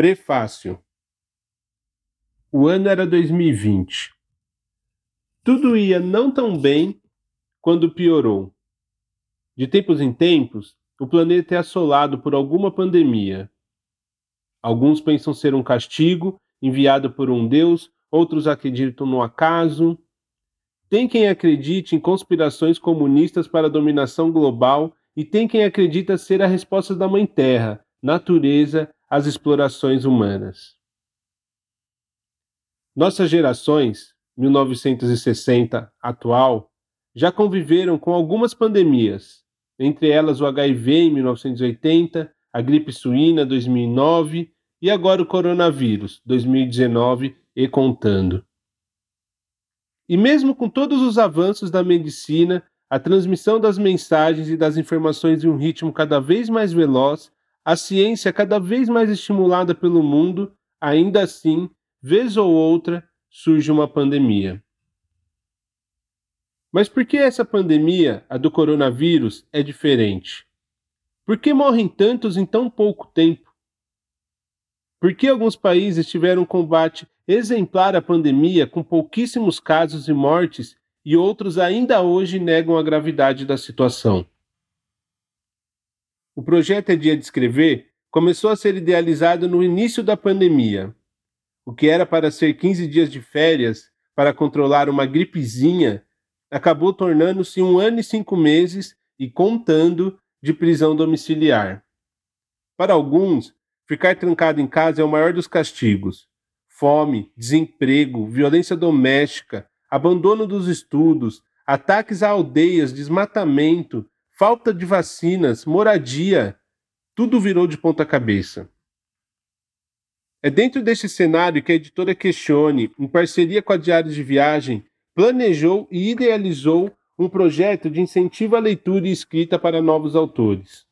Prefácio O ano era 2020. Tudo ia não tão bem quando piorou. De tempos em tempos, o planeta é assolado por alguma pandemia. Alguns pensam ser um castigo enviado por um Deus, outros acreditam no acaso. Tem quem acredite em conspirações comunistas para a dominação global e tem quem acredita ser a resposta da Mãe Terra, natureza às explorações humanas. Nossas gerações, 1960 atual, já conviveram com algumas pandemias, entre elas o HIV em 1980, a gripe suína 2009 e agora o coronavírus 2019 e contando. E mesmo com todos os avanços da medicina, a transmissão das mensagens e das informações em um ritmo cada vez mais veloz a ciência cada vez mais estimulada pelo mundo, ainda assim, vez ou outra, surge uma pandemia. Mas por que essa pandemia, a do coronavírus, é diferente? Por que morrem tantos em tão pouco tempo? Por que alguns países tiveram um combate exemplar à pandemia com pouquíssimos casos e mortes e outros ainda hoje negam a gravidade da situação? O projeto É Dia de Escrever começou a ser idealizado no início da pandemia. O que era para ser 15 dias de férias para controlar uma gripezinha acabou tornando-se um ano e cinco meses e contando de prisão domiciliar. Para alguns, ficar trancado em casa é o maior dos castigos. Fome, desemprego, violência doméstica, abandono dos estudos, ataques a aldeias, desmatamento, falta de vacinas, moradia, tudo virou de ponta cabeça. É dentro deste cenário que a editora Questione, em parceria com a Diário de Viagem, planejou e idealizou um projeto de incentivo à leitura e escrita para novos autores.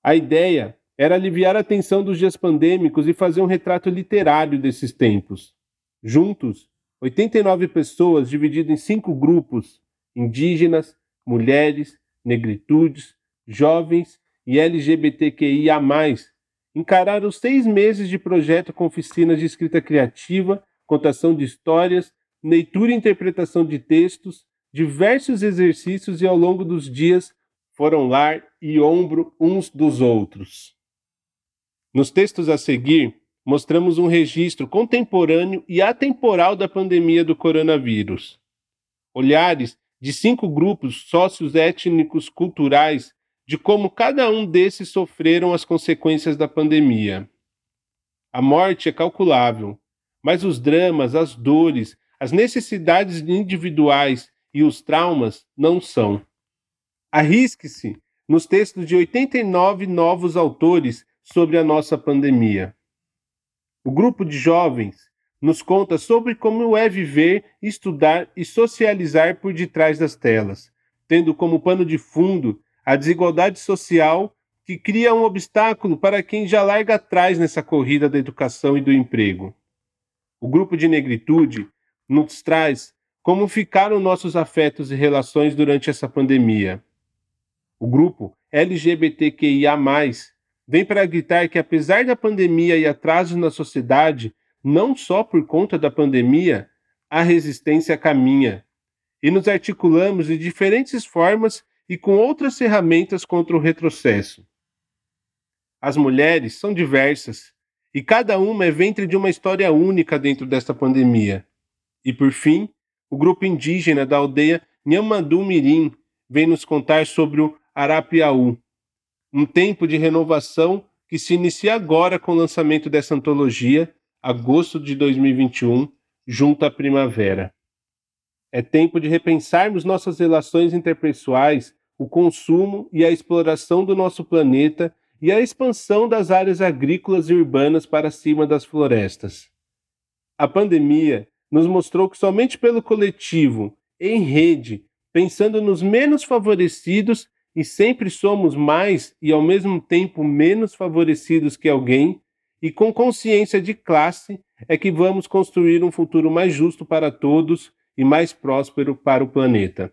A ideia era aliviar a tensão dos dias pandêmicos e fazer um retrato literário desses tempos. Juntos, 89 pessoas divididas em cinco grupos: indígenas, mulheres, negritudes, jovens e LGBTQIA, encararam seis meses de projeto com oficinas de escrita criativa, contação de histórias, leitura e interpretação de textos, diversos exercícios e ao longo dos dias foram lar e ombro uns dos outros. Nos textos a seguir, mostramos um registro contemporâneo e atemporal da pandemia do coronavírus. Olhares de cinco grupos sócios étnicos culturais de como cada um desses sofreram as consequências da pandemia. A morte é calculável, mas os dramas, as dores, as necessidades individuais e os traumas não são. Arrisque-se nos textos de 89 novos autores sobre a nossa pandemia. O grupo de jovens nos conta sobre como é viver, estudar e socializar por detrás das telas, tendo como pano de fundo a desigualdade social que cria um obstáculo para quem já larga atrás nessa corrida da educação e do emprego. O grupo de negritude nos traz como ficaram nossos afetos e relações durante essa pandemia. O grupo LGBTQIA, vem para gritar que, apesar da pandemia e atrasos na sociedade, não só por conta da pandemia, a resistência caminha. E nos articulamos de diferentes formas e com outras ferramentas contra o retrocesso. As mulheres são diversas e cada uma é ventre de uma história única dentro desta pandemia. E por fim, o grupo indígena da aldeia Nhamandu Mirim vem nos contar sobre o Arapiaú, um tempo de renovação que se inicia agora com o lançamento dessa antologia agosto de 2021, junto à primavera. É tempo de repensarmos nossas relações interpessoais, o consumo e a exploração do nosso planeta e a expansão das áreas agrícolas e urbanas para cima das florestas. A pandemia nos mostrou que somente pelo coletivo, em rede, pensando nos menos favorecidos e sempre somos mais e ao mesmo tempo menos favorecidos que alguém, e com consciência de classe é que vamos construir um futuro mais justo para todos e mais próspero para o planeta.